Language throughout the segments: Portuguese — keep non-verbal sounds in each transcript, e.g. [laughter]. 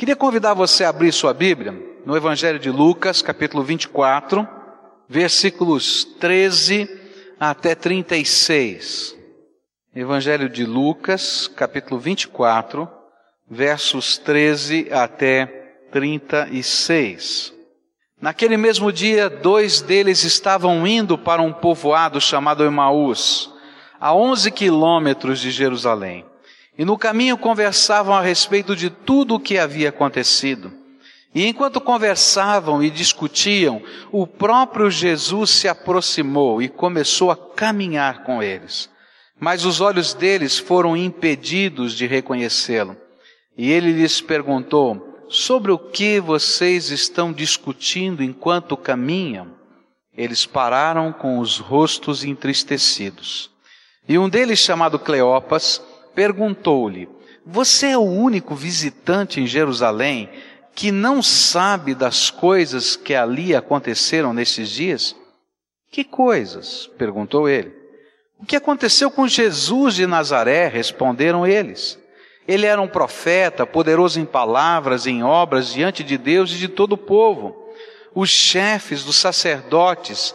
Queria convidar você a abrir sua Bíblia no Evangelho de Lucas, capítulo 24, versículos 13 até 36. Evangelho de Lucas, capítulo 24, versos 13 até 36. Naquele mesmo dia, dois deles estavam indo para um povoado chamado Emaús, a 11 quilômetros de Jerusalém. E no caminho conversavam a respeito de tudo o que havia acontecido. E enquanto conversavam e discutiam, o próprio Jesus se aproximou e começou a caminhar com eles. Mas os olhos deles foram impedidos de reconhecê-lo. E ele lhes perguntou: Sobre o que vocês estão discutindo enquanto caminham? Eles pararam com os rostos entristecidos. E um deles, chamado Cleopas, perguntou-lhe: Você é o único visitante em Jerusalém que não sabe das coisas que ali aconteceram nesses dias? Que coisas? perguntou ele. O que aconteceu com Jesus de Nazaré? responderam eles. Ele era um profeta, poderoso em palavras e em obras diante de Deus e de todo o povo. Os chefes dos sacerdotes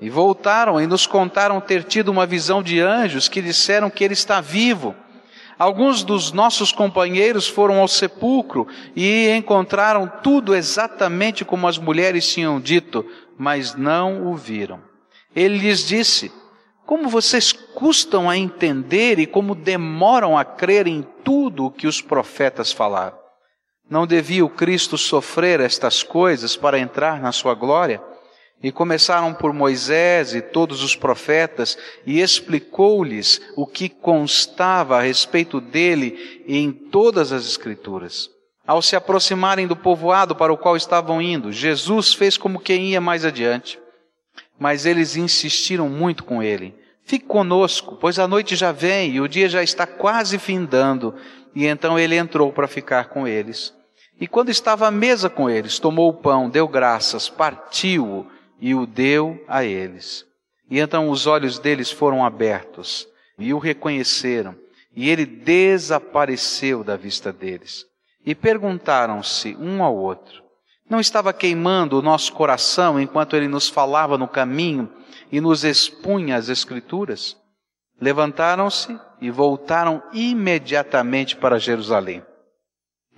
E voltaram e nos contaram ter tido uma visão de anjos que disseram que ele está vivo. Alguns dos nossos companheiros foram ao sepulcro e encontraram tudo exatamente como as mulheres tinham dito, mas não o viram. Ele lhes disse: Como vocês custam a entender e como demoram a crer em tudo o que os profetas falaram? Não devia o Cristo sofrer estas coisas para entrar na sua glória? E começaram por Moisés e todos os profetas, e explicou-lhes o que constava a respeito dele em todas as Escrituras. Ao se aproximarem do povoado para o qual estavam indo, Jesus fez como quem ia mais adiante. Mas eles insistiram muito com ele. Fique conosco, pois a noite já vem e o dia já está quase findando. E então ele entrou para ficar com eles. E quando estava à mesa com eles, tomou o pão, deu graças, partiu-o e o deu a eles. E então os olhos deles foram abertos e o reconheceram, e ele desapareceu da vista deles. E perguntaram-se um ao outro: Não estava queimando o nosso coração enquanto ele nos falava no caminho e nos expunha as Escrituras? Levantaram-se e voltaram imediatamente para Jerusalém.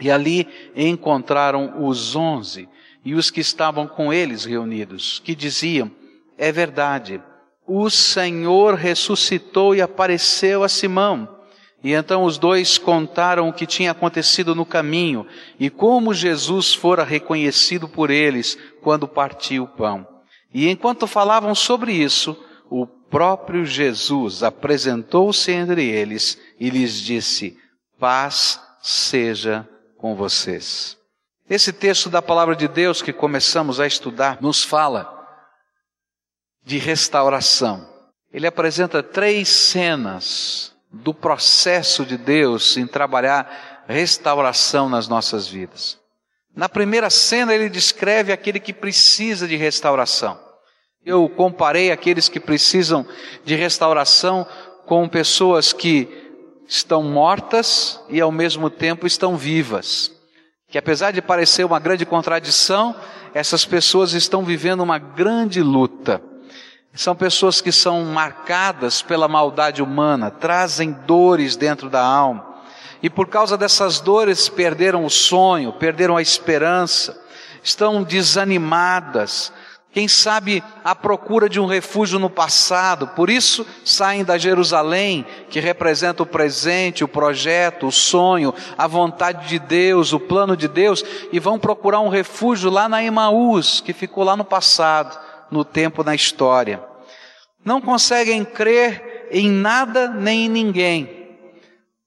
E ali encontraram os onze e os que estavam com eles reunidos, que diziam: É verdade, o Senhor ressuscitou e apareceu a Simão. E então os dois contaram o que tinha acontecido no caminho e como Jesus fora reconhecido por eles quando partiu o pão. E enquanto falavam sobre isso, o próprio Jesus apresentou-se entre eles e lhes disse: Paz seja com vocês. Esse texto da palavra de Deus que começamos a estudar nos fala de restauração. Ele apresenta três cenas do processo de Deus em trabalhar restauração nas nossas vidas. Na primeira cena, ele descreve aquele que precisa de restauração. Eu comparei aqueles que precisam de restauração com pessoas que estão mortas e ao mesmo tempo estão vivas que apesar de parecer uma grande contradição, essas pessoas estão vivendo uma grande luta. São pessoas que são marcadas pela maldade humana, trazem dores dentro da alma. E por causa dessas dores perderam o sonho, perderam a esperança, estão desanimadas, quem sabe à procura de um refúgio no passado, por isso saem da Jerusalém, que representa o presente, o projeto, o sonho, a vontade de Deus, o plano de Deus, e vão procurar um refúgio lá na Emaús, que ficou lá no passado, no tempo da história. Não conseguem crer em nada nem em ninguém,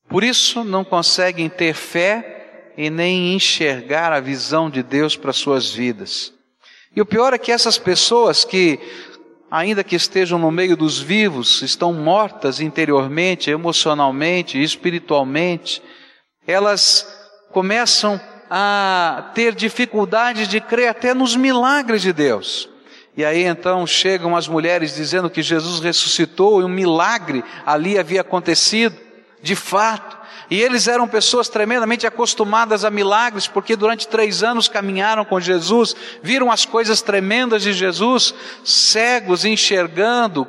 por isso não conseguem ter fé e nem enxergar a visão de Deus para suas vidas. E o pior é que essas pessoas que, ainda que estejam no meio dos vivos, estão mortas interiormente, emocionalmente, espiritualmente, elas começam a ter dificuldade de crer até nos milagres de Deus. E aí então chegam as mulheres dizendo que Jesus ressuscitou e um milagre ali havia acontecido, de fato. E eles eram pessoas tremendamente acostumadas a milagres, porque durante três anos caminharam com Jesus, viram as coisas tremendas de Jesus, cegos enxergando,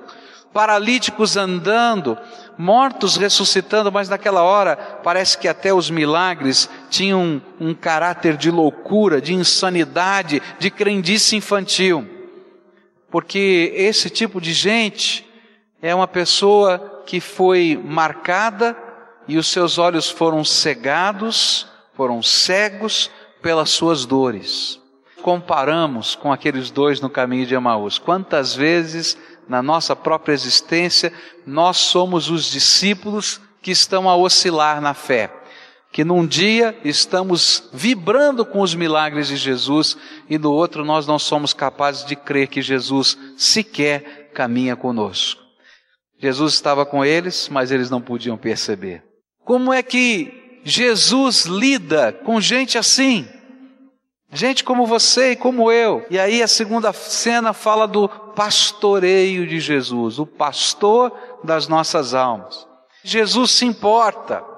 paralíticos andando, mortos ressuscitando, mas naquela hora parece que até os milagres tinham um, caráter de loucura, de insanidade, de crendice infantil. Porque esse tipo de gente é uma pessoa que foi marcada e os seus olhos foram cegados, foram cegos pelas suas dores. Comparamos com aqueles dois no caminho de Emaús. Quantas vezes na nossa própria existência nós somos os discípulos que estão a oscilar na fé? que num dia estamos vibrando com os milagres de Jesus e no outro nós não somos capazes de crer que Jesus sequer caminha conosco. Jesus estava com eles, mas eles não podiam perceber. Como é que Jesus lida com gente assim? Gente como você e como eu. E aí a segunda cena fala do pastoreio de Jesus, o pastor das nossas almas. Jesus se importa.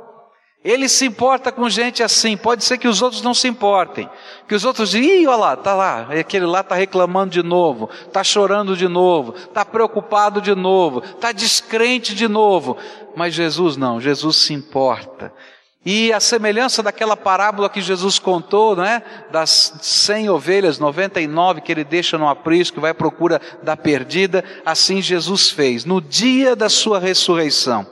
Ele se importa com gente assim. Pode ser que os outros não se importem. Que os outros dizem, ih, olha lá, tá lá. Aquele lá está reclamando de novo. Está chorando de novo. Está preocupado de novo. Está descrente de novo. Mas Jesus não. Jesus se importa. E a semelhança daquela parábola que Jesus contou, né? Das cem ovelhas, 99 que ele deixa no aprisco, que vai à procura da perdida, assim Jesus fez. No dia da sua ressurreição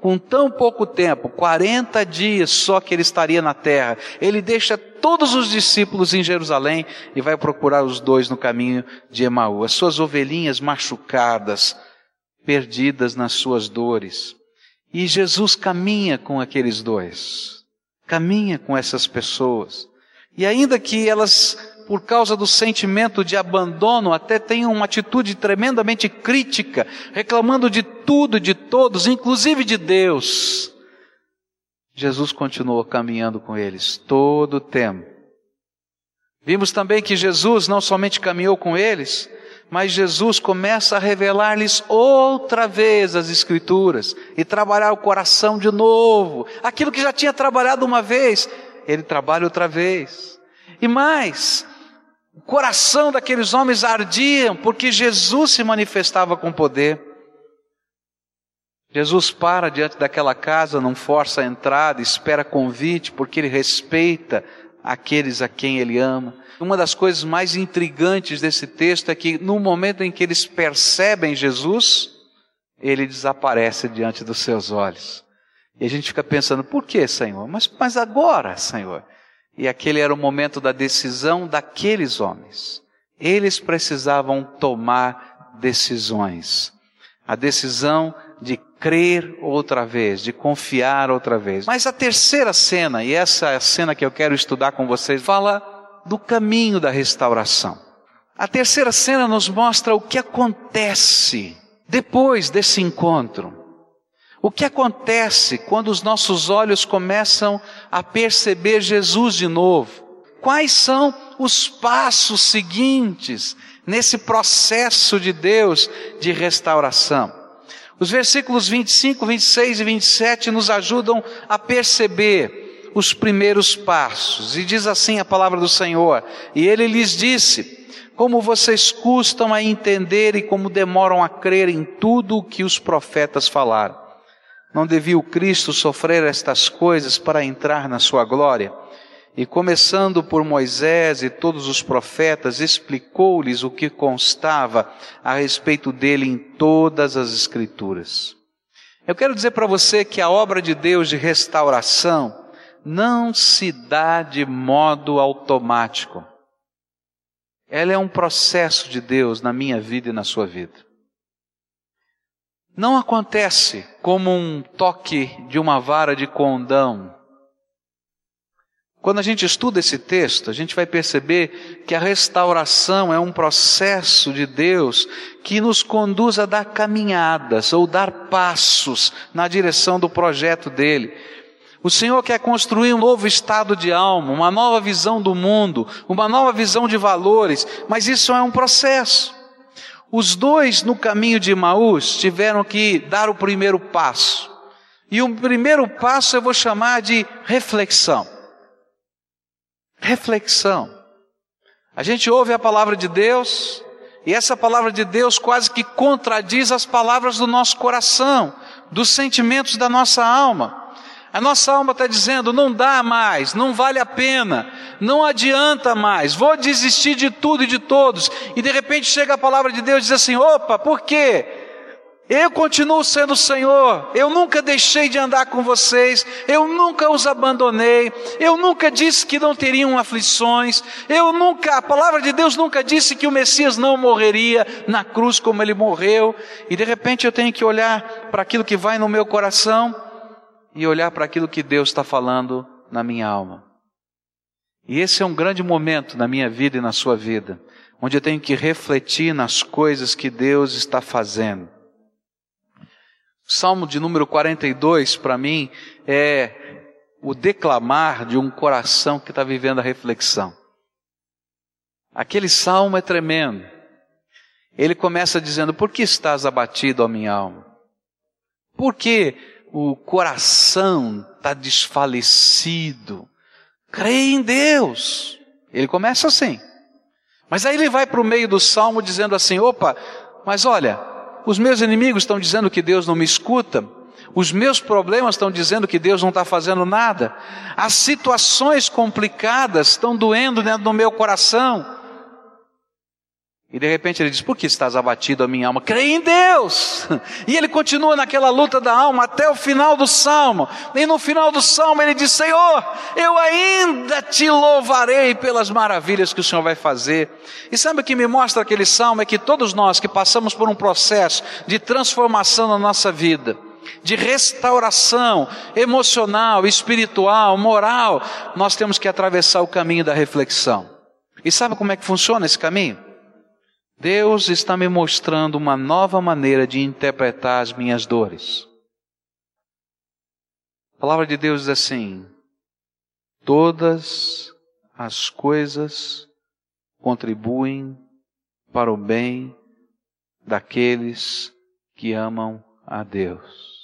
com tão pouco tempo, 40 dias só que ele estaria na terra, ele deixa todos os discípulos em Jerusalém e vai procurar os dois no caminho de Emaú, as suas ovelhinhas machucadas, perdidas nas suas dores. E Jesus caminha com aqueles dois, caminha com essas pessoas. E ainda que elas por causa do sentimento de abandono, até tem uma atitude tremendamente crítica, reclamando de tudo, de todos, inclusive de Deus. Jesus continuou caminhando com eles todo o tempo. Vimos também que Jesus não somente caminhou com eles, mas Jesus começa a revelar-lhes outra vez as Escrituras e trabalhar o coração de novo. Aquilo que já tinha trabalhado uma vez, ele trabalha outra vez. E mais, o coração daqueles homens ardia porque Jesus se manifestava com poder. Jesus para diante daquela casa, não força a entrada, espera convite, porque ele respeita aqueles a quem ele ama. Uma das coisas mais intrigantes desse texto é que no momento em que eles percebem Jesus, ele desaparece diante dos seus olhos. E a gente fica pensando, por que, Senhor? Mas, mas agora, Senhor? E aquele era o momento da decisão daqueles homens. Eles precisavam tomar decisões. A decisão de crer outra vez, de confiar outra vez. Mas a terceira cena, e essa é a cena que eu quero estudar com vocês, fala do caminho da restauração. A terceira cena nos mostra o que acontece depois desse encontro. O que acontece quando os nossos olhos começam a perceber Jesus de novo? Quais são os passos seguintes nesse processo de Deus de restauração? Os versículos 25, 26 e 27 nos ajudam a perceber os primeiros passos. E diz assim a palavra do Senhor: E ele lhes disse: Como vocês custam a entender e como demoram a crer em tudo o que os profetas falaram. Não devia o Cristo sofrer estas coisas para entrar na sua glória? E começando por Moisés e todos os profetas, explicou-lhes o que constava a respeito dele em todas as Escrituras. Eu quero dizer para você que a obra de Deus de restauração não se dá de modo automático. Ela é um processo de Deus na minha vida e na sua vida não acontece como um toque de uma vara de condão, Quando a gente estuda esse texto, a gente vai perceber que a restauração é um processo de Deus que nos conduz a dar caminhadas ou dar passos na direção do projeto dele. O Senhor quer construir um novo estado de alma, uma nova visão do mundo, uma nova visão de valores, mas isso é um processo. Os dois no caminho de Maús tiveram que dar o primeiro passo. E o primeiro passo eu vou chamar de reflexão reflexão. A gente ouve a palavra de Deus, e essa palavra de Deus quase que contradiz as palavras do nosso coração, dos sentimentos da nossa alma. A nossa alma está dizendo: não dá mais, não vale a pena, não adianta mais, vou desistir de tudo e de todos. E de repente chega a palavra de Deus e diz assim: opa, por quê? Eu continuo sendo o Senhor, eu nunca deixei de andar com vocês, eu nunca os abandonei, eu nunca disse que não teriam aflições, eu nunca, a palavra de Deus nunca disse que o Messias não morreria na cruz como ele morreu, e de repente eu tenho que olhar para aquilo que vai no meu coração e olhar para aquilo que Deus está falando na minha alma. E esse é um grande momento na minha vida e na sua vida, onde eu tenho que refletir nas coisas que Deus está fazendo. Salmo de número 42, para mim, é o declamar de um coração que está vivendo a reflexão. Aquele salmo é tremendo. Ele começa dizendo: Por que estás abatido, ó minha alma? Por que o coração está desfalecido? Creia em Deus. Ele começa assim. Mas aí ele vai para o meio do salmo dizendo assim: opa, mas olha, os meus inimigos estão dizendo que Deus não me escuta. Os meus problemas estão dizendo que Deus não está fazendo nada. As situações complicadas estão doendo dentro do meu coração. E de repente ele diz: Por que estás abatido a minha alma? Creia em Deus! [laughs] E ele continua naquela luta da alma até o final do salmo. E no final do salmo ele diz: Senhor, eu ainda te louvarei pelas maravilhas que o Senhor vai fazer. E sabe o que me mostra aquele salmo? É que todos nós que passamos por um processo de transformação na nossa vida, de restauração emocional, espiritual, moral, nós temos que atravessar o caminho da reflexão. E sabe como é que funciona esse caminho? Deus está me mostrando uma nova maneira de interpretar as minhas dores. A palavra de Deus diz assim: todas as coisas contribuem para o bem daqueles que amam a Deus.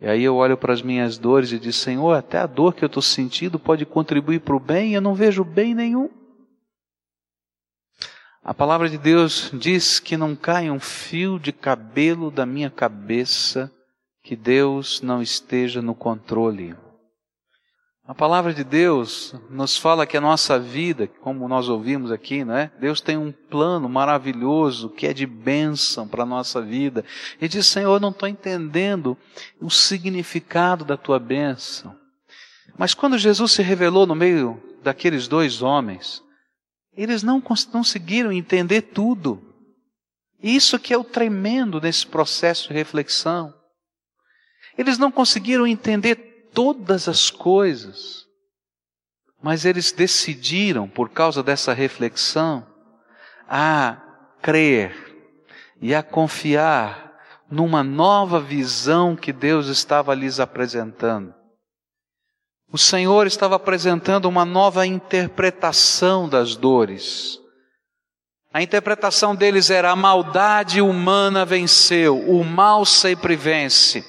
E aí eu olho para as minhas dores e digo, Senhor, até a dor que eu estou sentindo pode contribuir para o bem, e eu não vejo bem nenhum. A palavra de Deus diz que não cai um fio de cabelo da minha cabeça que Deus não esteja no controle. A palavra de Deus nos fala que a nossa vida, como nós ouvimos aqui, não é? Deus tem um plano maravilhoso que é de bênção para a nossa vida. E diz, Senhor, eu não estou entendendo o significado da tua bênção. Mas quando Jesus se revelou no meio daqueles dois homens, eles não conseguiram entender tudo. Isso que é o tremendo nesse processo de reflexão. Eles não conseguiram entender todas as coisas, mas eles decidiram, por causa dessa reflexão, a crer e a confiar numa nova visão que Deus estava lhes apresentando. O Senhor estava apresentando uma nova interpretação das dores. A interpretação deles era: a maldade humana venceu, o mal sempre vence.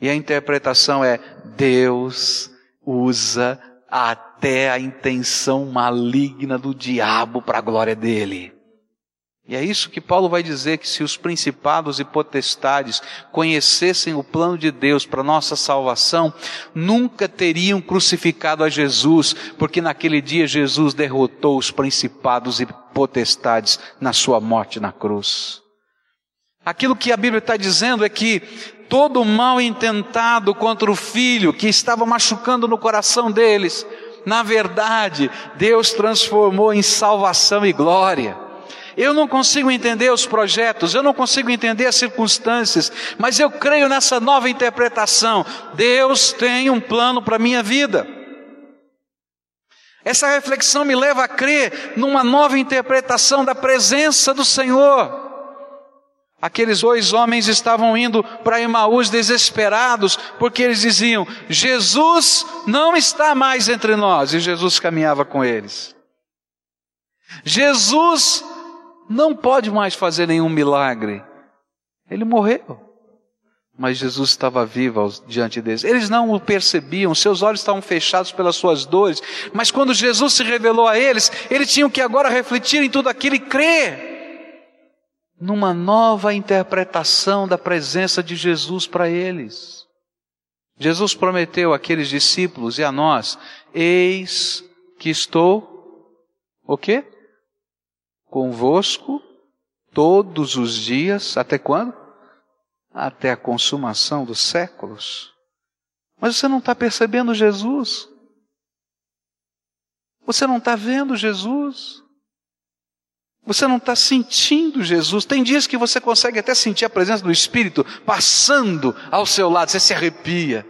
E a interpretação é: Deus usa até a intenção maligna do diabo para a glória dele. E é isso que Paulo vai dizer: que se os principados e potestades conhecessem o plano de Deus para nossa salvação, nunca teriam crucificado a Jesus, porque naquele dia Jesus derrotou os principados e potestades na sua morte na cruz. Aquilo que a Bíblia está dizendo é que todo o mal intentado contra o filho, que estava machucando no coração deles, na verdade, Deus transformou em salvação e glória. Eu não consigo entender os projetos, eu não consigo entender as circunstâncias, mas eu creio nessa nova interpretação. Deus tem um plano para a minha vida. Essa reflexão me leva a crer numa nova interpretação da presença do Senhor. Aqueles dois homens estavam indo para Emaús desesperados, porque eles diziam: Jesus não está mais entre nós, e Jesus caminhava com eles. Jesus não pode mais fazer nenhum milagre. Ele morreu. Mas Jesus estava vivo diante deles. Eles não o percebiam, seus olhos estavam fechados pelas suas dores. Mas quando Jesus se revelou a eles, eles tinham que agora refletir em tudo aquilo e crer numa nova interpretação da presença de Jesus para eles. Jesus prometeu àqueles discípulos e a nós: Eis que estou, o quê? Convosco todos os dias, até quando? Até a consumação dos séculos. Mas você não está percebendo Jesus. Você não está vendo Jesus. Você não está sentindo Jesus. Tem dias que você consegue até sentir a presença do Espírito passando ao seu lado, você se arrepia.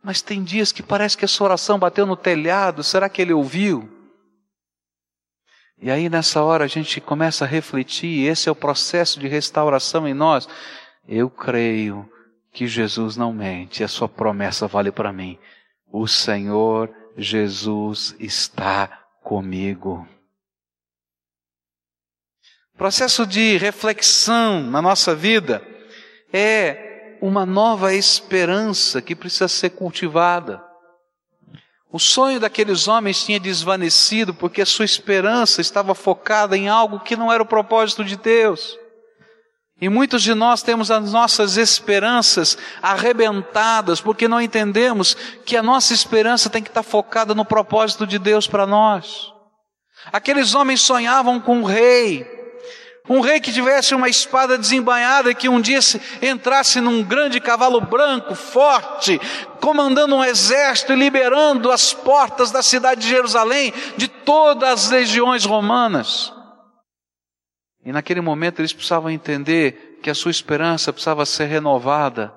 Mas tem dias que parece que a sua oração bateu no telhado, será que ele ouviu? E aí nessa hora a gente começa a refletir, esse é o processo de restauração em nós. Eu creio que Jesus não mente, a sua promessa vale para mim. O Senhor Jesus está comigo. Processo de reflexão na nossa vida é uma nova esperança que precisa ser cultivada. O sonho daqueles homens tinha desvanecido porque a sua esperança estava focada em algo que não era o propósito de Deus. E muitos de nós temos as nossas esperanças arrebentadas porque não entendemos que a nossa esperança tem que estar focada no propósito de Deus para nós. Aqueles homens sonhavam com um rei, um rei que tivesse uma espada desembainhada e que um dia entrasse num grande cavalo branco, forte, comandando um exército e liberando as portas da cidade de Jerusalém de todas as legiões romanas. E naquele momento eles precisavam entender que a sua esperança precisava ser renovada,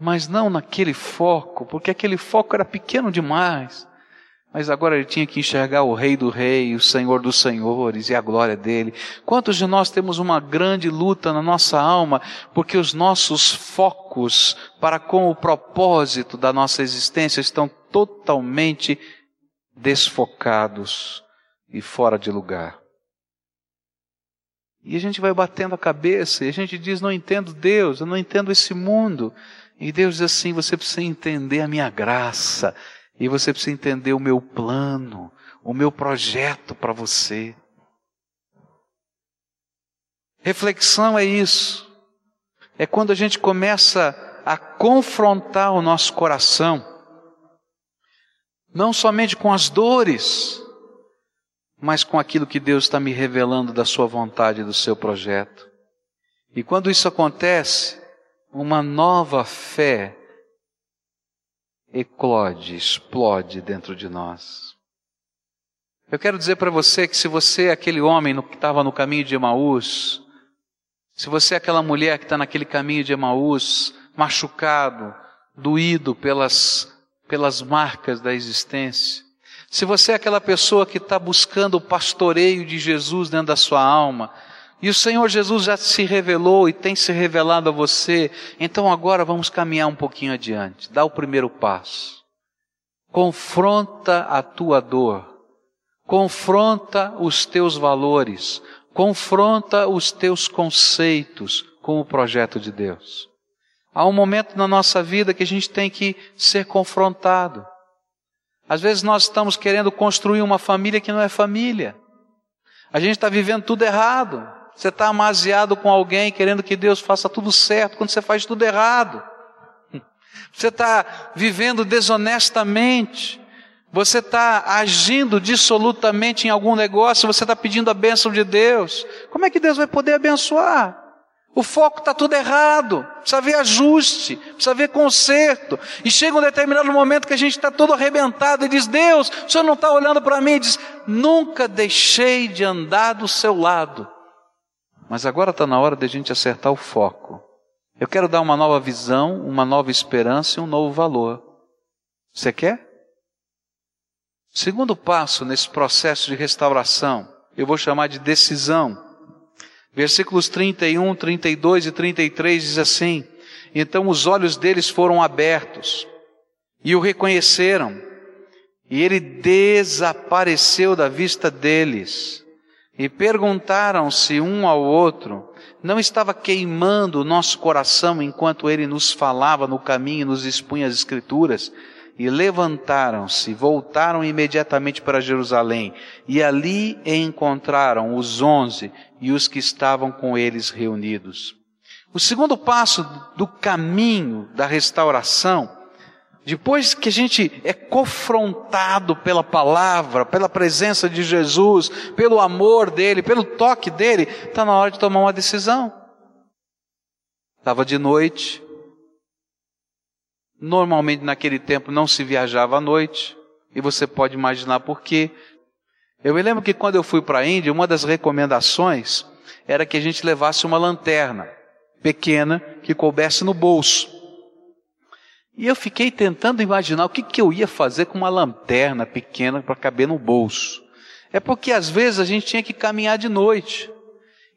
mas não naquele foco, porque aquele foco era pequeno demais. Mas agora ele tinha que enxergar o Rei do Rei, o Senhor dos Senhores e a glória dele. Quantos de nós temos uma grande luta na nossa alma porque os nossos focos para com o propósito da nossa existência estão totalmente desfocados e fora de lugar? E a gente vai batendo a cabeça e a gente diz: Não entendo Deus, eu não entendo esse mundo. E Deus diz assim: Você precisa entender a minha graça e você precisa entender o meu plano, o meu projeto para você. Reflexão é isso. É quando a gente começa a confrontar o nosso coração, não somente com as dores, mas com aquilo que Deus está me revelando da Sua vontade, do seu projeto. E quando isso acontece, uma nova fé eclode, explode dentro de nós. Eu quero dizer para você que se você é aquele homem que estava no caminho de Emaús, se você é aquela mulher que está naquele caminho de Emaús, machucado, doído pelas, pelas marcas da existência, se você é aquela pessoa que está buscando o pastoreio de Jesus dentro da sua alma, e o Senhor Jesus já se revelou e tem se revelado a você. Então agora vamos caminhar um pouquinho adiante. Dá o primeiro passo. Confronta a tua dor. Confronta os teus valores. Confronta os teus conceitos com o projeto de Deus. Há um momento na nossa vida que a gente tem que ser confrontado. Às vezes nós estamos querendo construir uma família que não é família. A gente está vivendo tudo errado. Você está amaziado com alguém querendo que Deus faça tudo certo quando você faz tudo errado. Você está vivendo desonestamente. Você está agindo dissolutamente em algum negócio, você está pedindo a bênção de Deus. Como é que Deus vai poder abençoar? O foco está tudo errado. Precisa haver ajuste, precisa haver conserto. E chega um determinado momento que a gente está todo arrebentado e diz: Deus, o Senhor não está olhando para mim? E diz: Nunca deixei de andar do seu lado. Mas agora está na hora de a gente acertar o foco. Eu quero dar uma nova visão, uma nova esperança e um novo valor. Você quer? Segundo passo nesse processo de restauração, eu vou chamar de decisão. Versículos 31, 32 e 33 diz assim: Então os olhos deles foram abertos e o reconheceram, e ele desapareceu da vista deles. E perguntaram-se um ao outro: Não estava queimando o nosso coração enquanto ele nos falava no caminho e nos expunha as Escrituras? E levantaram-se, voltaram imediatamente para Jerusalém, e ali encontraram os onze e os que estavam com eles reunidos. O segundo passo do caminho da restauração depois que a gente é confrontado pela palavra, pela presença de Jesus, pelo amor dele, pelo toque dele, está na hora de tomar uma decisão. Estava de noite. Normalmente naquele tempo não se viajava à noite. E você pode imaginar por quê. Eu me lembro que quando eu fui para a Índia, uma das recomendações era que a gente levasse uma lanterna pequena que coubesse no bolso. E eu fiquei tentando imaginar o que, que eu ia fazer com uma lanterna pequena para caber no bolso. É porque às vezes a gente tinha que caminhar de noite.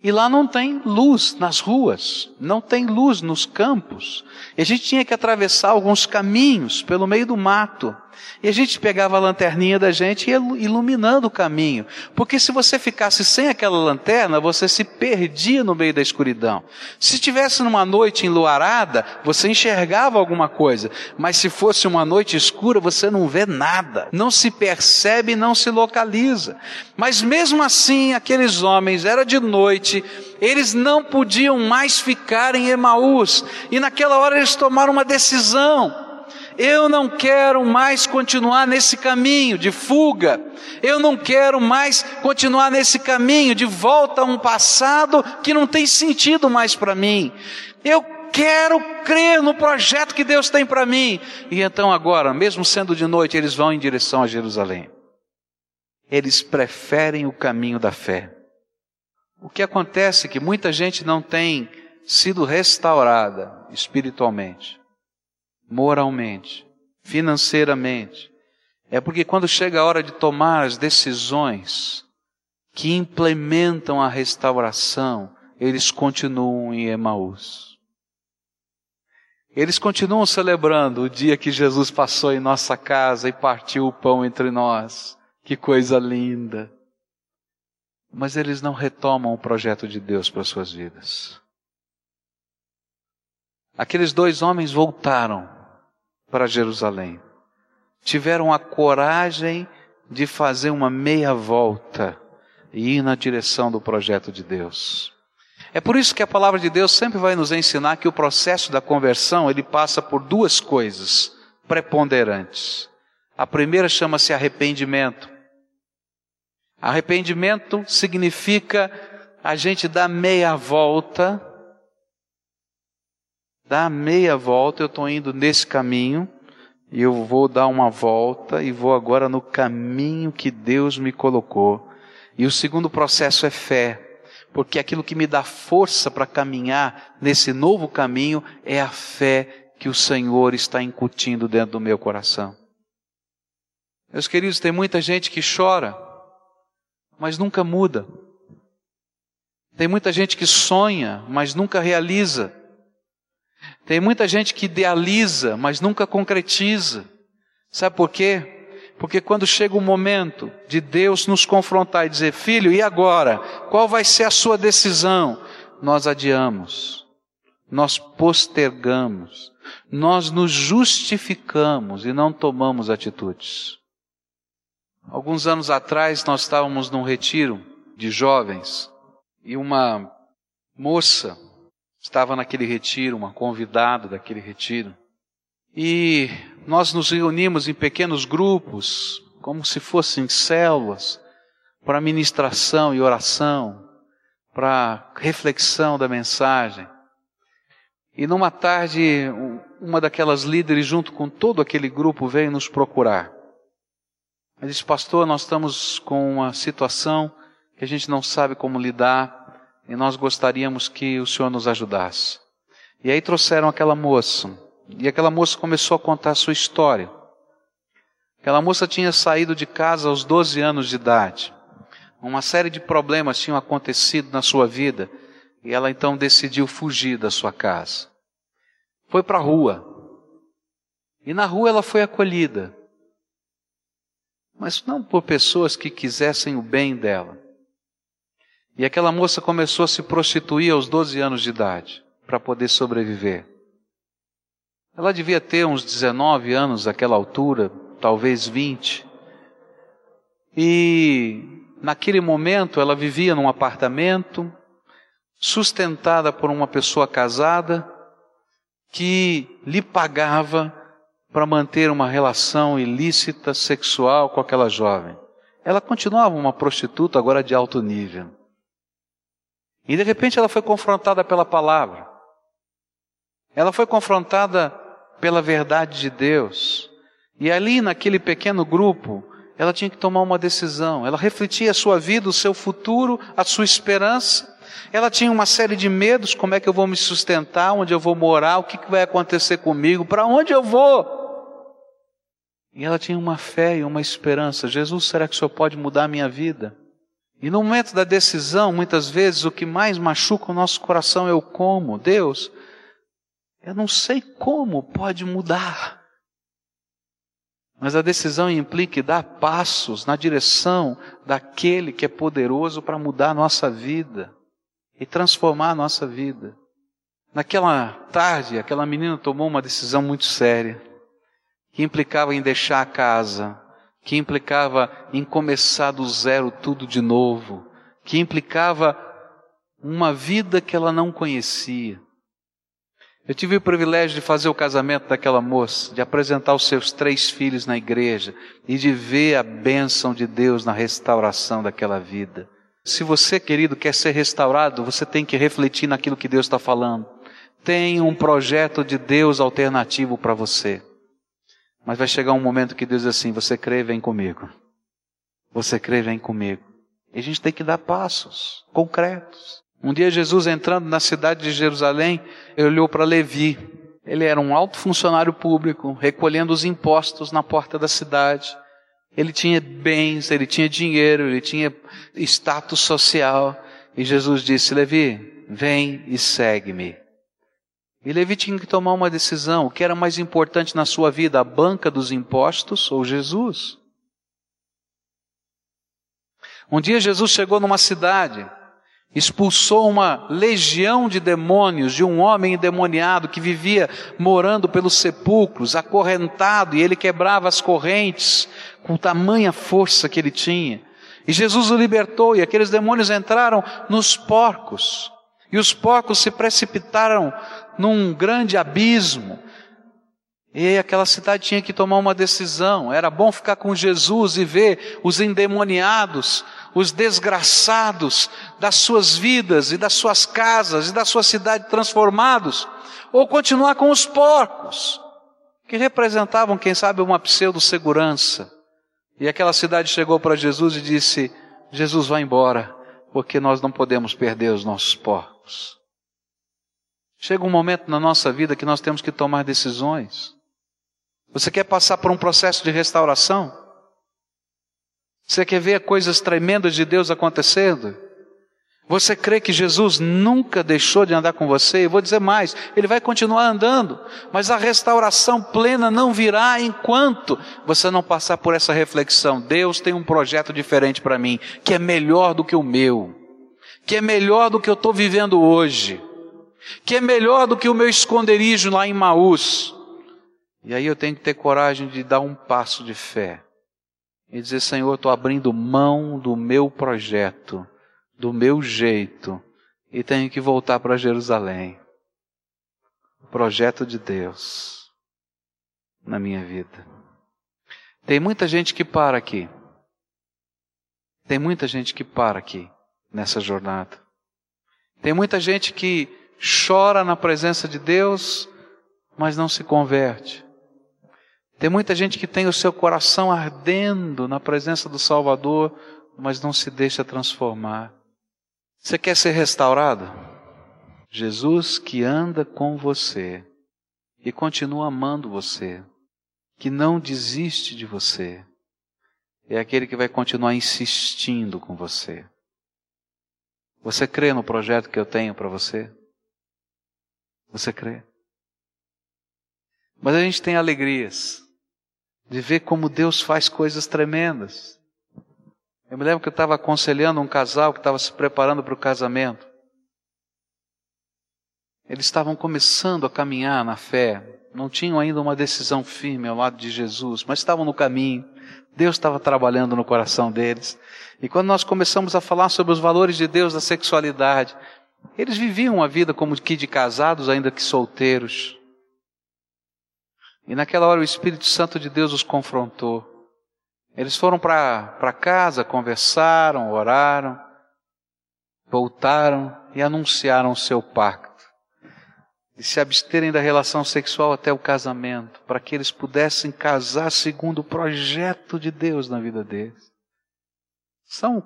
E lá não tem luz nas ruas, não tem luz nos campos. E a gente tinha que atravessar alguns caminhos pelo meio do mato. E a gente pegava a lanterninha da gente e ia iluminando o caminho. Porque se você ficasse sem aquela lanterna, você se perdia no meio da escuridão. Se estivesse numa noite enluarada, você enxergava alguma coisa. Mas se fosse uma noite escura, você não vê nada. Não se percebe, não se localiza. Mas mesmo assim, aqueles homens, era de noite, eles não podiam mais ficar em Emaús. E naquela hora eles tomaram uma decisão. Eu não quero mais continuar nesse caminho de fuga. Eu não quero mais continuar nesse caminho de volta a um passado que não tem sentido mais para mim. Eu quero crer no projeto que Deus tem para mim. E então agora, mesmo sendo de noite, eles vão em direção a Jerusalém. Eles preferem o caminho da fé. O que acontece é que muita gente não tem sido restaurada espiritualmente moralmente, financeiramente. É porque quando chega a hora de tomar as decisões que implementam a restauração, eles continuam em Emaús. Eles continuam celebrando o dia que Jesus passou em nossa casa e partiu o pão entre nós. Que coisa linda! Mas eles não retomam o projeto de Deus para suas vidas. Aqueles dois homens voltaram para Jerusalém. Tiveram a coragem de fazer uma meia volta e ir na direção do projeto de Deus. É por isso que a palavra de Deus sempre vai nos ensinar que o processo da conversão, ele passa por duas coisas preponderantes. A primeira chama-se arrependimento. Arrependimento significa a gente dar meia volta dá meia volta, eu estou indo nesse caminho, e eu vou dar uma volta e vou agora no caminho que Deus me colocou. E o segundo processo é fé, porque aquilo que me dá força para caminhar nesse novo caminho é a fé que o Senhor está incutindo dentro do meu coração. Meus queridos, tem muita gente que chora, mas nunca muda. Tem muita gente que sonha, mas nunca realiza. Tem muita gente que idealiza, mas nunca concretiza. Sabe por quê? Porque quando chega o momento de Deus nos confrontar e dizer, filho, e agora? Qual vai ser a sua decisão? Nós adiamos, nós postergamos, nós nos justificamos e não tomamos atitudes. Alguns anos atrás nós estávamos num retiro de jovens e uma moça estava naquele retiro, uma convidada daquele retiro. E nós nos reunimos em pequenos grupos, como se fossem células, para ministração e oração, para reflexão da mensagem. E numa tarde, uma daquelas líderes, junto com todo aquele grupo, veio nos procurar. Ela disse, pastor, nós estamos com uma situação que a gente não sabe como lidar e nós gostaríamos que o Senhor nos ajudasse. E aí trouxeram aquela moça, e aquela moça começou a contar a sua história. Aquela moça tinha saído de casa aos 12 anos de idade. Uma série de problemas tinham acontecido na sua vida e ela então decidiu fugir da sua casa. Foi para a rua. E na rua ela foi acolhida. Mas não por pessoas que quisessem o bem dela. E aquela moça começou a se prostituir aos 12 anos de idade para poder sobreviver. Ela devia ter uns 19 anos naquela altura, talvez 20. E naquele momento ela vivia num apartamento, sustentada por uma pessoa casada, que lhe pagava para manter uma relação ilícita sexual com aquela jovem. Ela continuava uma prostituta, agora de alto nível. E de repente ela foi confrontada pela palavra. Ela foi confrontada pela verdade de Deus. E ali, naquele pequeno grupo, ela tinha que tomar uma decisão. Ela refletia a sua vida, o seu futuro, a sua esperança. Ela tinha uma série de medos: como é que eu vou me sustentar, onde eu vou morar, o que vai acontecer comigo, para onde eu vou. E ela tinha uma fé e uma esperança: Jesus, será que o Senhor pode mudar a minha vida? E no momento da decisão, muitas vezes o que mais machuca o nosso coração é o como. Deus, eu não sei como pode mudar. Mas a decisão implica dar passos na direção daquele que é poderoso para mudar a nossa vida e transformar a nossa vida. Naquela tarde, aquela menina tomou uma decisão muito séria, que implicava em deixar a casa, que implicava em começar do zero tudo de novo, que implicava uma vida que ela não conhecia. Eu tive o privilégio de fazer o casamento daquela moça, de apresentar os seus três filhos na igreja e de ver a bênção de Deus na restauração daquela vida. Se você, querido, quer ser restaurado, você tem que refletir naquilo que Deus está falando. Tem um projeto de Deus alternativo para você. Mas vai chegar um momento que Deus diz assim: você crê, vem comigo. Você crê, vem comigo. E a gente tem que dar passos concretos. Um dia Jesus entrando na cidade de Jerusalém, olhou para Levi. Ele era um alto funcionário público, recolhendo os impostos na porta da cidade. Ele tinha bens, ele tinha dinheiro, ele tinha status social. E Jesus disse: Levi, vem e segue-me. E Levi tinha que tomar uma decisão: o que era mais importante na sua vida, a banca dos impostos ou Jesus? Um dia Jesus chegou numa cidade expulsou uma legião de demônios de um homem endemoniado que vivia morando pelos sepulcros, acorrentado, e ele quebrava as correntes com tamanha força que ele tinha. E Jesus o libertou, e aqueles demônios entraram nos porcos, e os porcos se precipitaram num grande abismo. E aquela cidade tinha que tomar uma decisão. Era bom ficar com Jesus e ver os endemoniados os desgraçados das suas vidas e das suas casas e da sua cidade transformados, ou continuar com os porcos, que representavam, quem sabe, uma pseudo-segurança. E aquela cidade chegou para Jesus e disse: Jesus vai embora, porque nós não podemos perder os nossos porcos. Chega um momento na nossa vida que nós temos que tomar decisões. Você quer passar por um processo de restauração? Você quer ver coisas tremendas de Deus acontecendo? Você crê que Jesus nunca deixou de andar com você? Eu vou dizer mais, ele vai continuar andando, mas a restauração plena não virá enquanto você não passar por essa reflexão. Deus tem um projeto diferente para mim, que é melhor do que o meu, que é melhor do que eu estou vivendo hoje, que é melhor do que o meu esconderijo lá em Maús. E aí eu tenho que ter coragem de dar um passo de fé e dizer: Senhor, estou abrindo mão do meu projeto, do meu jeito, e tenho que voltar para Jerusalém. O projeto de Deus na minha vida. Tem muita gente que para aqui. Tem muita gente que para aqui nessa jornada. Tem muita gente que chora na presença de Deus, mas não se converte. Tem muita gente que tem o seu coração ardendo na presença do Salvador, mas não se deixa transformar. Você quer ser restaurado? Jesus que anda com você e continua amando você. que não desiste de você, é aquele que vai continuar insistindo com você. Você crê no projeto que eu tenho para você? Você crê? Mas a gente tem alegrias de ver como Deus faz coisas tremendas. Eu me lembro que eu estava aconselhando um casal que estava se preparando para o casamento. Eles estavam começando a caminhar na fé, não tinham ainda uma decisão firme ao lado de Jesus, mas estavam no caminho. Deus estava trabalhando no coração deles. E quando nós começamos a falar sobre os valores de Deus da sexualidade, eles viviam uma vida como que de casados, ainda que solteiros. E naquela hora o Espírito Santo de Deus os confrontou. Eles foram para casa, conversaram, oraram, voltaram e anunciaram o seu pacto. De se absterem da relação sexual até o casamento, para que eles pudessem casar segundo o projeto de Deus na vida deles. São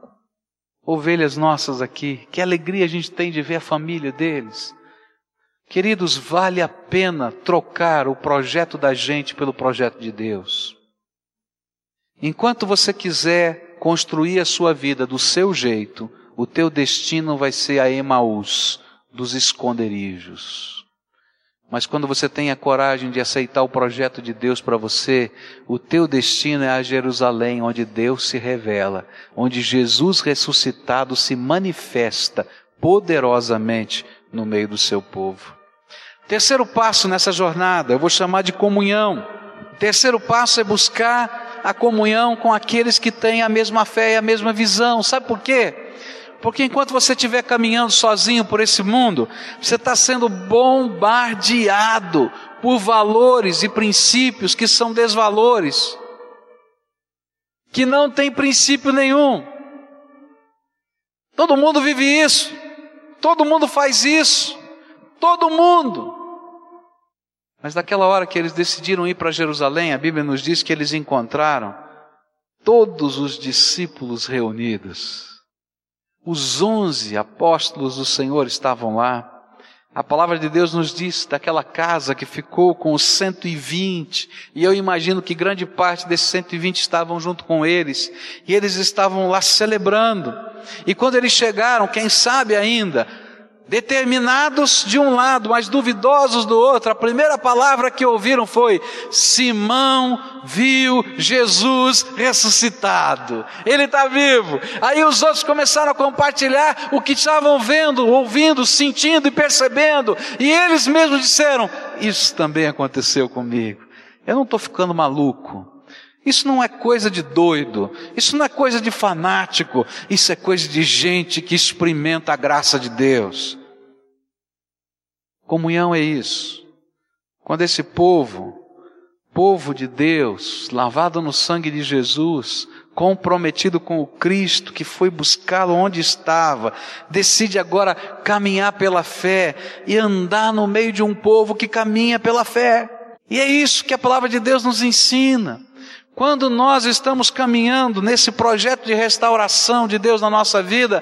ovelhas nossas aqui. Que alegria a gente tem de ver a família deles. Queridos, vale a pena trocar o projeto da gente pelo projeto de Deus. Enquanto você quiser construir a sua vida do seu jeito, o teu destino vai ser a Emaús, dos esconderijos. Mas quando você tem a coragem de aceitar o projeto de Deus para você, o teu destino é a Jerusalém, onde Deus se revela, onde Jesus ressuscitado se manifesta poderosamente no meio do seu povo. Terceiro passo nessa jornada, eu vou chamar de comunhão. Terceiro passo é buscar a comunhão com aqueles que têm a mesma fé e a mesma visão. Sabe por quê? Porque enquanto você estiver caminhando sozinho por esse mundo, você está sendo bombardeado por valores e princípios que são desvalores, que não tem princípio nenhum. Todo mundo vive isso, todo mundo faz isso, todo mundo. Mas naquela hora que eles decidiram ir para Jerusalém, a Bíblia nos diz que eles encontraram todos os discípulos reunidos. Os onze apóstolos do Senhor estavam lá. A palavra de Deus nos diz daquela casa que ficou com os 120, e eu imagino que grande parte desses 120 estavam junto com eles, e eles estavam lá celebrando. E quando eles chegaram, quem sabe ainda, determinados de um lado, mas duvidosos do outro. A primeira palavra que ouviram foi: Simão viu Jesus ressuscitado. Ele está vivo. Aí os outros começaram a compartilhar o que estavam vendo, ouvindo, sentindo e percebendo. E eles mesmos disseram: Isso também aconteceu comigo. Eu não estou ficando maluco. Isso não é coisa de doido, isso não é coisa de fanático, isso é coisa de gente que experimenta a graça de Deus. Comunhão é isso. Quando esse povo, povo de Deus, lavado no sangue de Jesus, comprometido com o Cristo que foi buscá-lo onde estava, decide agora caminhar pela fé e andar no meio de um povo que caminha pela fé. E é isso que a palavra de Deus nos ensina. Quando nós estamos caminhando nesse projeto de restauração de Deus na nossa vida,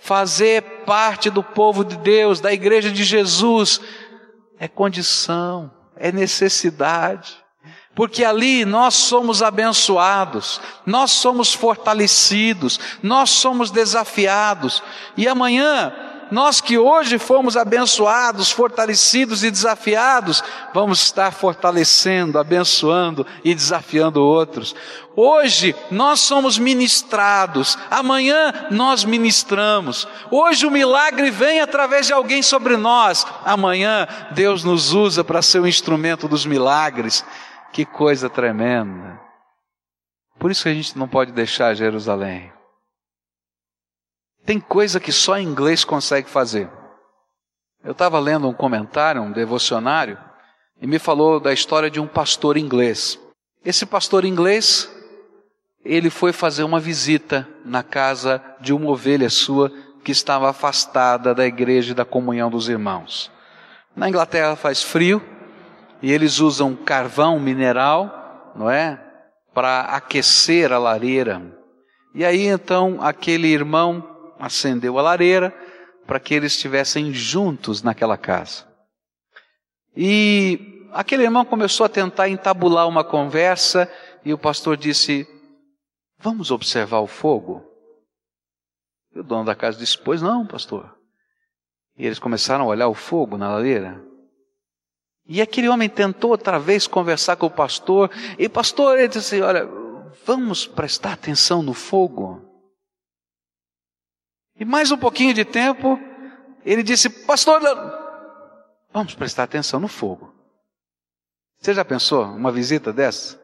fazer parte do povo de Deus, da igreja de Jesus, é condição, é necessidade. Porque ali nós somos abençoados, nós somos fortalecidos, nós somos desafiados. E amanhã nós que hoje fomos abençoados, fortalecidos e desafiados, vamos estar fortalecendo, abençoando e desafiando outros. Hoje nós somos ministrados, amanhã nós ministramos. Hoje o milagre vem através de alguém sobre nós, amanhã Deus nos usa para ser o instrumento dos milagres. Que coisa tremenda. Por isso que a gente não pode deixar Jerusalém. Tem coisa que só inglês consegue fazer. Eu estava lendo um comentário, um devocionário, e me falou da história de um pastor inglês. Esse pastor inglês, ele foi fazer uma visita na casa de uma ovelha sua que estava afastada da igreja e da comunhão dos irmãos. Na Inglaterra faz frio e eles usam carvão mineral, não é? Para aquecer a lareira. E aí então aquele irmão acendeu a lareira para que eles estivessem juntos naquela casa. E aquele irmão começou a tentar entabular uma conversa e o pastor disse: Vamos observar o fogo? E o dono da casa disse: Pois não, pastor. E eles começaram a olhar o fogo na lareira. E aquele homem tentou outra vez conversar com o pastor, e pastor, ele disse: Olha, vamos prestar atenção no fogo. E mais um pouquinho de tempo, ele disse: Pastor, vamos prestar atenção no fogo. Você já pensou uma visita dessa?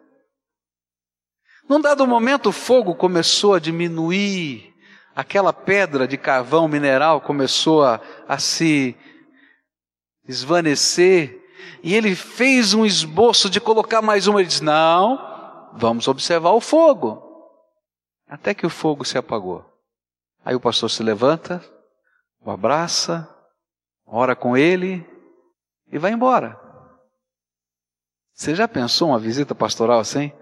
Num dado momento, o fogo começou a diminuir, aquela pedra de carvão mineral começou a, a se esvanecer, e ele fez um esboço de colocar mais uma. Ele disse: Não, vamos observar o fogo. Até que o fogo se apagou. Aí o pastor se levanta, o abraça, ora com ele e vai embora. Você já pensou uma visita pastoral assim?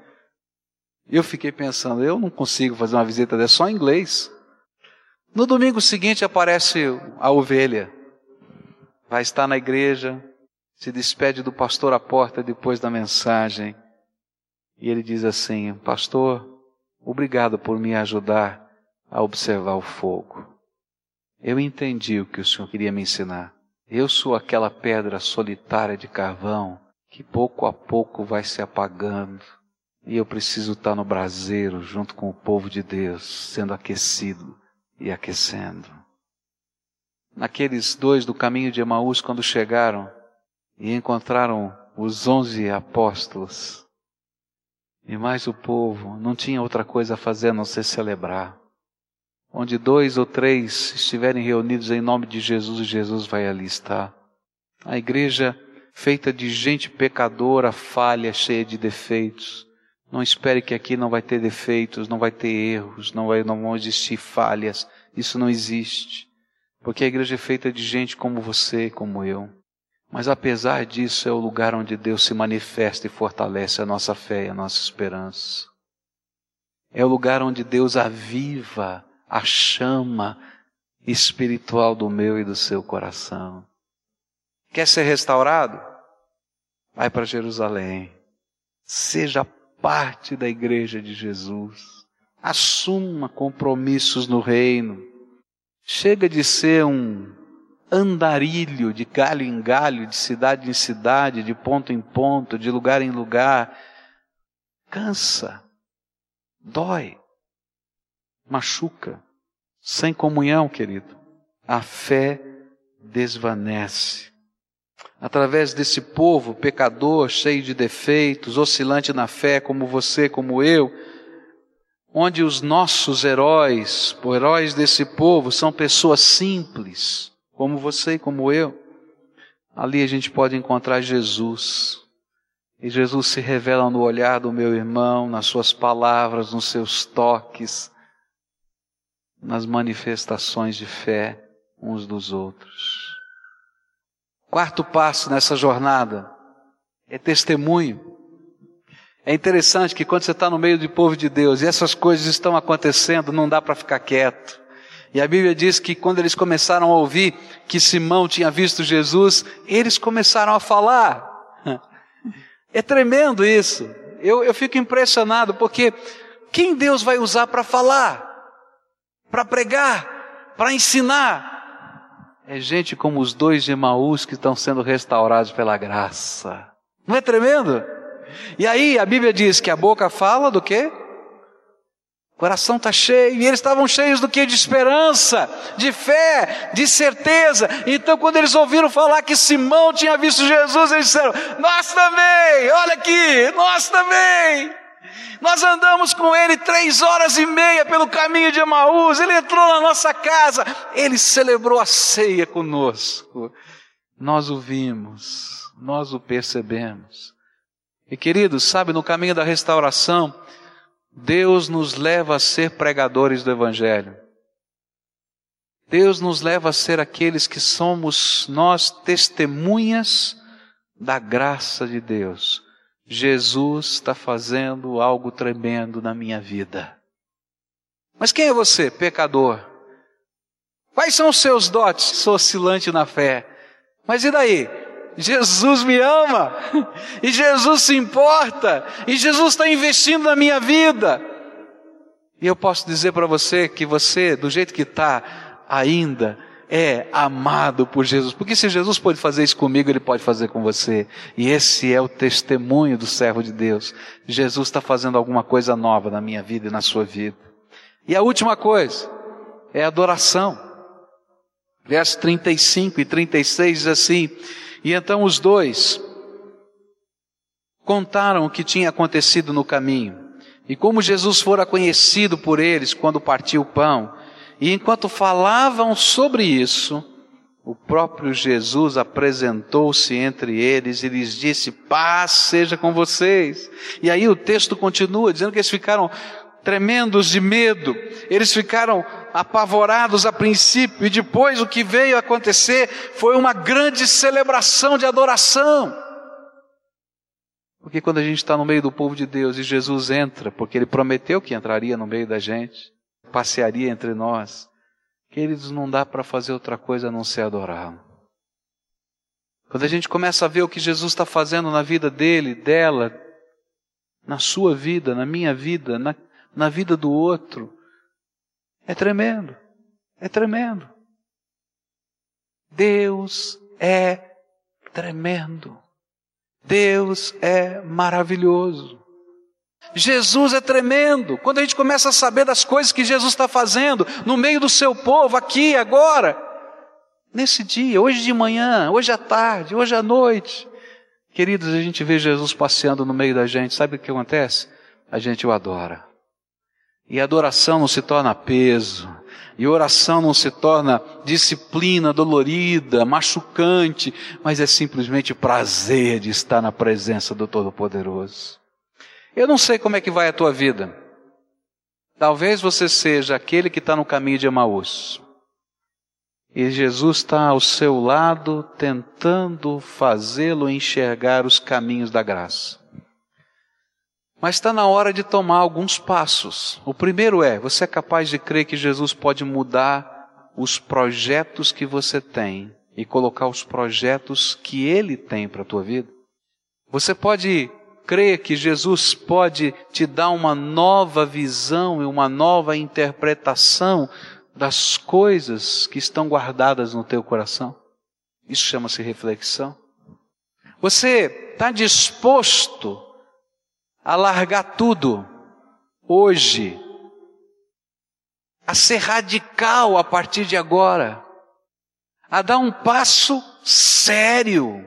Eu fiquei pensando, eu não consigo fazer uma visita dessa só em inglês. No domingo seguinte aparece a ovelha, vai estar na igreja, se despede do pastor à porta depois da mensagem. E ele diz assim: Pastor, obrigado por me ajudar a observar o fogo. Eu entendi o que o Senhor queria me ensinar. Eu sou aquela pedra solitária de carvão que pouco a pouco vai se apagando. E eu preciso estar no braseiro junto com o povo de Deus, sendo aquecido e aquecendo. Naqueles dois do caminho de Emaús, quando chegaram, e encontraram os onze apóstolos. E mais o povo não tinha outra coisa a fazer a não ser celebrar. Onde dois ou três estiverem reunidos em nome de Jesus, Jesus vai ali estar. A igreja feita de gente pecadora, falha, cheia de defeitos. Não espere que aqui não vai ter defeitos, não vai ter erros, não, vai, não vão existir falhas. Isso não existe. Porque a igreja é feita de gente como você, como eu. Mas apesar disso, é o lugar onde Deus se manifesta e fortalece a nossa fé e a nossa esperança. É o lugar onde Deus aviva a chama espiritual do meu e do seu coração. Quer ser restaurado? Vai para Jerusalém. Seja parte da igreja de Jesus. Assuma compromissos no reino. Chega de ser um andarilho de galho em galho, de cidade em cidade, de ponto em ponto, de lugar em lugar. Cansa, dói, machuca, sem comunhão, querido. A fé desvanece. Através desse povo pecador, cheio de defeitos, oscilante na fé, como você, como eu, onde os nossos heróis, heróis desse povo, são pessoas simples, como você e como eu, ali a gente pode encontrar Jesus. E Jesus se revela no olhar do meu irmão, nas suas palavras, nos seus toques, nas manifestações de fé uns dos outros. Quarto passo nessa jornada é testemunho. É interessante que quando você está no meio do povo de Deus e essas coisas estão acontecendo, não dá para ficar quieto. E a Bíblia diz que quando eles começaram a ouvir que Simão tinha visto Jesus, eles começaram a falar. [laughs] É tremendo isso. Eu, eu fico impressionado porque quem Deus vai usar para falar, para pregar, para ensinar? É gente como os dois de Emaús que estão sendo restaurados pela graça. Não é tremendo? E aí a Bíblia diz que a boca fala do quê? coração está cheio, e eles estavam cheios do que? De esperança, de fé, de certeza. Então, quando eles ouviram falar que Simão tinha visto Jesus, eles disseram: Nós também, olha aqui, nós também. Nós andamos com ele três horas e meia pelo caminho de Emaús, ele entrou na nossa casa, ele celebrou a ceia conosco. Nós o vimos, nós o percebemos. E queridos, sabe, no caminho da restauração, Deus nos leva a ser pregadores do Evangelho. Deus nos leva a ser aqueles que somos nós testemunhas da graça de Deus. Jesus está fazendo algo tremendo na minha vida. Mas quem é você, pecador? Quais são os seus dotes? Sou oscilante na fé. Mas e daí? Jesus me ama, e Jesus se importa, e Jesus está investindo na minha vida. E eu posso dizer para você que você, do jeito que está, ainda é amado por Jesus. Porque se Jesus pode fazer isso comigo, Ele pode fazer com você. E esse é o testemunho do servo de Deus. Jesus está fazendo alguma coisa nova na minha vida e na sua vida. E a última coisa é adoração. Verso 35 e 36 diz assim: E então os dois contaram o que tinha acontecido no caminho e como Jesus fora conhecido por eles quando partiu o pão. E enquanto falavam sobre isso, o próprio Jesus apresentou-se entre eles e lhes disse: Paz seja com vocês. E aí o texto continua dizendo que eles ficaram tremendos de medo, eles ficaram apavorados a princípio, e depois o que veio acontecer foi uma grande celebração de adoração. Porque quando a gente está no meio do povo de Deus e Jesus entra, porque ele prometeu que entraria no meio da gente, passearia entre nós, queridos, não dá para fazer outra coisa a não ser adorá-lo. Quando a gente começa a ver o que Jesus está fazendo na vida dele, dela, na sua vida, na minha vida, na, na vida do outro, é tremendo. É tremendo. Deus é tremendo. Deus é maravilhoso. Jesus é tremendo. Quando a gente começa a saber das coisas que Jesus está fazendo no meio do seu povo, aqui, agora, nesse dia, hoje de manhã, hoje à tarde, hoje à noite. Queridos, a gente vê Jesus passeando no meio da gente, sabe o que acontece? A gente o adora. E a adoração não se torna peso, e oração não se torna disciplina dolorida, machucante, mas é simplesmente prazer de estar na presença do Todo-Poderoso. Eu não sei como é que vai a tua vida. Talvez você seja aquele que está no caminho de Emaús. E Jesus está ao seu lado tentando fazê-lo enxergar os caminhos da graça. Mas está na hora de tomar alguns passos. O primeiro é: você é capaz de crer que Jesus pode mudar os projetos que você tem e colocar os projetos que Ele tem para a tua vida? Você pode crer que Jesus pode te dar uma nova visão e uma nova interpretação das coisas que estão guardadas no teu coração? Isso chama-se reflexão. Você está disposto a largar tudo hoje, a ser radical a partir de agora, a dar um passo sério,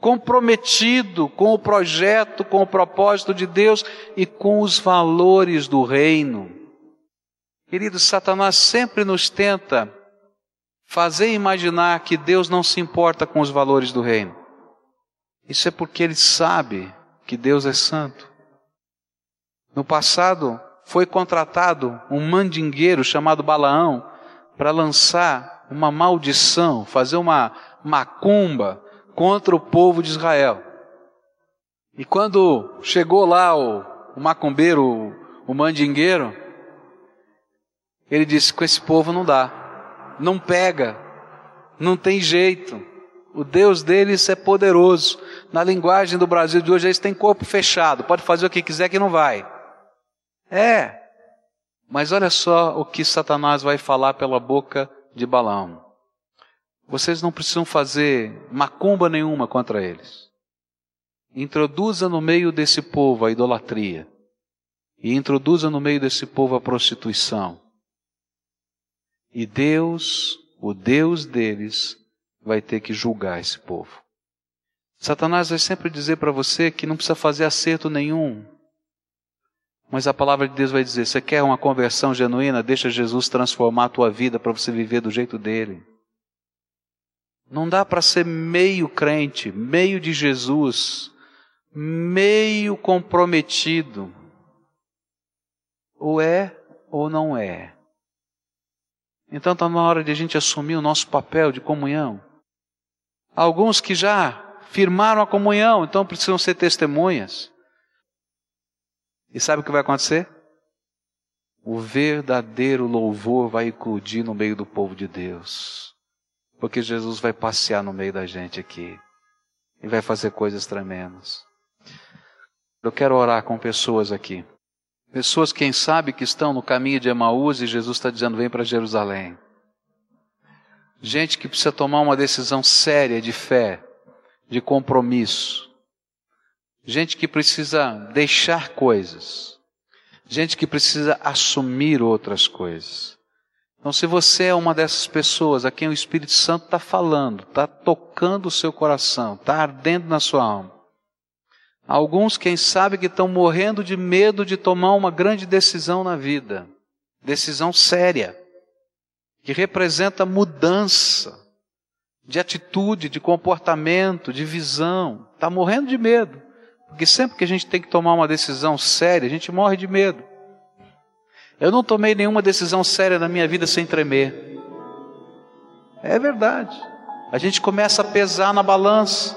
comprometido com o projeto, com o propósito de Deus e com os valores do reino. Queridos, Satanás sempre nos tenta fazer imaginar que Deus não se importa com os valores do reino. Isso é porque ele sabe que Deus é santo. No passado, foi contratado um mandingueiro chamado Balaão para lançar uma maldição, fazer uma macumba contra o povo de Israel. E quando chegou lá o, o macumbeiro, o, o mandingueiro, ele disse: com esse povo não dá, não pega, não tem jeito. O Deus deles é poderoso. Na linguagem do Brasil de hoje, eles têm corpo fechado, pode fazer o que quiser que não vai. É. Mas olha só o que Satanás vai falar pela boca de Balaão. Vocês não precisam fazer macumba nenhuma contra eles. Introduza no meio desse povo a idolatria. E introduza no meio desse povo a prostituição. E Deus, o Deus deles, vai ter que julgar esse povo. Satanás vai sempre dizer para você que não precisa fazer acerto nenhum. Mas a palavra de Deus vai dizer: você quer uma conversão genuína? Deixa Jesus transformar a tua vida para você viver do jeito dele. Não dá para ser meio crente, meio de Jesus, meio comprometido. Ou é ou não é. Então está na hora de a gente assumir o nosso papel de comunhão. Alguns que já firmaram a comunhão, então precisam ser testemunhas. E sabe o que vai acontecer? O verdadeiro louvor vai eclodir no meio do povo de Deus. Porque Jesus vai passear no meio da gente aqui. e vai fazer coisas tremendas. Eu quero orar com pessoas aqui. Pessoas, quem sabe, que estão no caminho de Emaús e Jesus está dizendo: vem para Jerusalém. Gente que precisa tomar uma decisão séria de fé, de compromisso. Gente que precisa deixar coisas. Gente que precisa assumir outras coisas. Então, se você é uma dessas pessoas a quem o Espírito Santo está falando, está tocando o seu coração, está ardendo na sua alma, alguns, quem sabe, que estão morrendo de medo de tomar uma grande decisão na vida, decisão séria, que representa mudança de atitude, de comportamento, de visão, está morrendo de medo, porque sempre que a gente tem que tomar uma decisão séria, a gente morre de medo. Eu não tomei nenhuma decisão séria na minha vida sem tremer. É verdade. A gente começa a pesar na balança.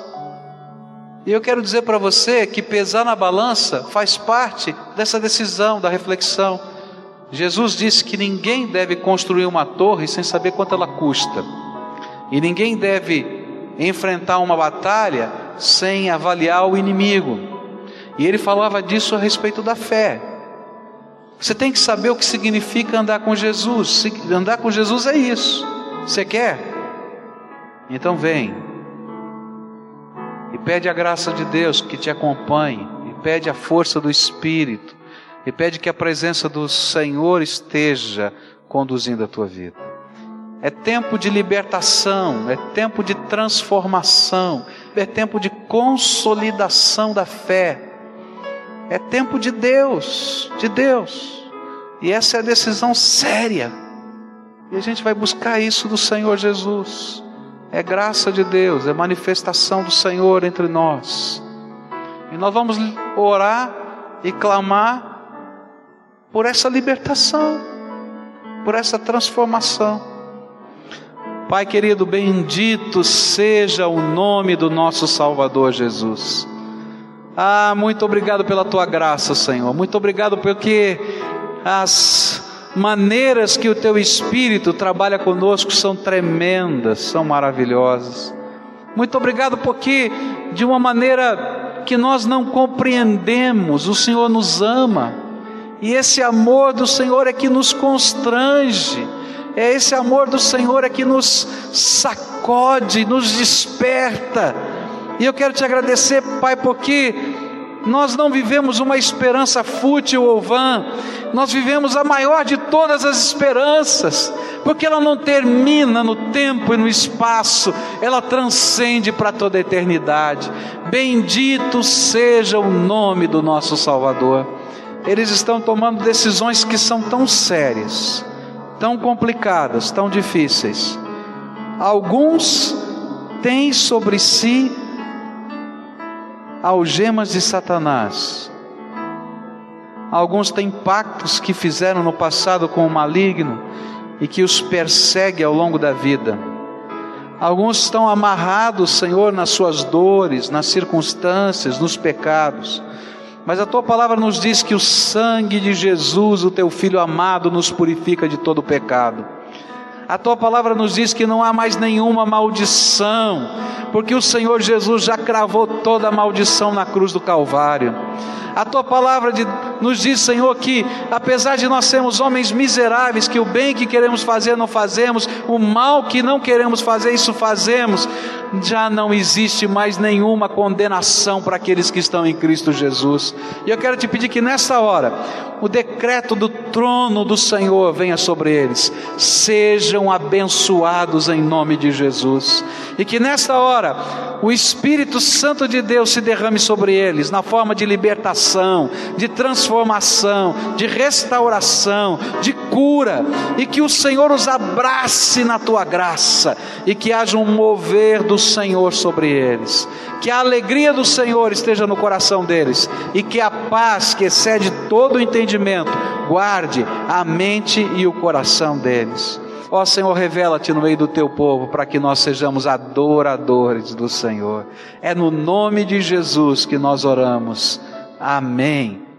E eu quero dizer para você que pesar na balança faz parte dessa decisão, da reflexão. Jesus disse que ninguém deve construir uma torre sem saber quanto ela custa. E ninguém deve enfrentar uma batalha sem avaliar o inimigo. E ele falava disso a respeito da fé. Você tem que saber o que significa andar com Jesus. Andar com Jesus é isso. Você quer? Então vem. E pede a graça de Deus que te acompanhe. E pede a força do Espírito. E pede que a presença do Senhor esteja conduzindo a tua vida. É tempo de libertação, é tempo de transformação, é tempo de consolidação da fé. É tempo de Deus, de Deus. E essa é a decisão séria. E a gente vai buscar isso do Senhor Jesus. É graça de Deus, é manifestação do Senhor entre nós. E nós vamos orar e clamar por essa libertação, por essa transformação. Pai querido, bendito seja o nome do nosso Salvador Jesus. Ah, muito obrigado pela tua graça, Senhor. Muito obrigado porque as maneiras que o teu Espírito trabalha conosco são tremendas, são maravilhosas. Muito obrigado porque, de uma maneira que nós não compreendemos, o Senhor nos ama. E esse amor do Senhor é que nos constrange. É esse amor do Senhor é que nos sacode, nos desperta e eu quero te agradecer, Pai, porque nós não vivemos uma esperança fútil ou vã, nós vivemos a maior de todas as esperanças, porque ela não termina no tempo e no espaço, ela transcende para toda a eternidade. Bendito seja o nome do nosso Salvador. Eles estão tomando decisões que são tão sérias, tão complicadas, tão difíceis. Alguns têm sobre si algemas de Satanás. Alguns têm pactos que fizeram no passado com o maligno e que os persegue ao longo da vida. Alguns estão amarrados, Senhor, nas suas dores, nas circunstâncias, nos pecados. Mas a tua palavra nos diz que o sangue de Jesus, o teu filho amado, nos purifica de todo pecado. A tua palavra nos diz que não há mais nenhuma maldição, porque o Senhor Jesus já cravou toda a maldição na cruz do Calvário. A tua palavra de, nos diz, Senhor, que apesar de nós sermos homens miseráveis, que o bem que queremos fazer não fazemos, o mal que não queremos fazer, isso fazemos, já não existe mais nenhuma condenação para aqueles que estão em Cristo Jesus. E eu quero te pedir que nessa hora, o decreto do trono do Senhor venha sobre eles, sejam abençoados em nome de Jesus, e que nessa hora, o Espírito Santo de Deus se derrame sobre eles, na forma de libertação de transformação, de restauração, de cura, e que o Senhor os abrace na tua graça, e que haja um mover do Senhor sobre eles, que a alegria do Senhor esteja no coração deles, e que a paz que excede todo o entendimento guarde a mente e o coração deles. Ó Senhor, revela-te no meio do teu povo para que nós sejamos adoradores do Senhor. É no nome de Jesus que nós oramos. Amém.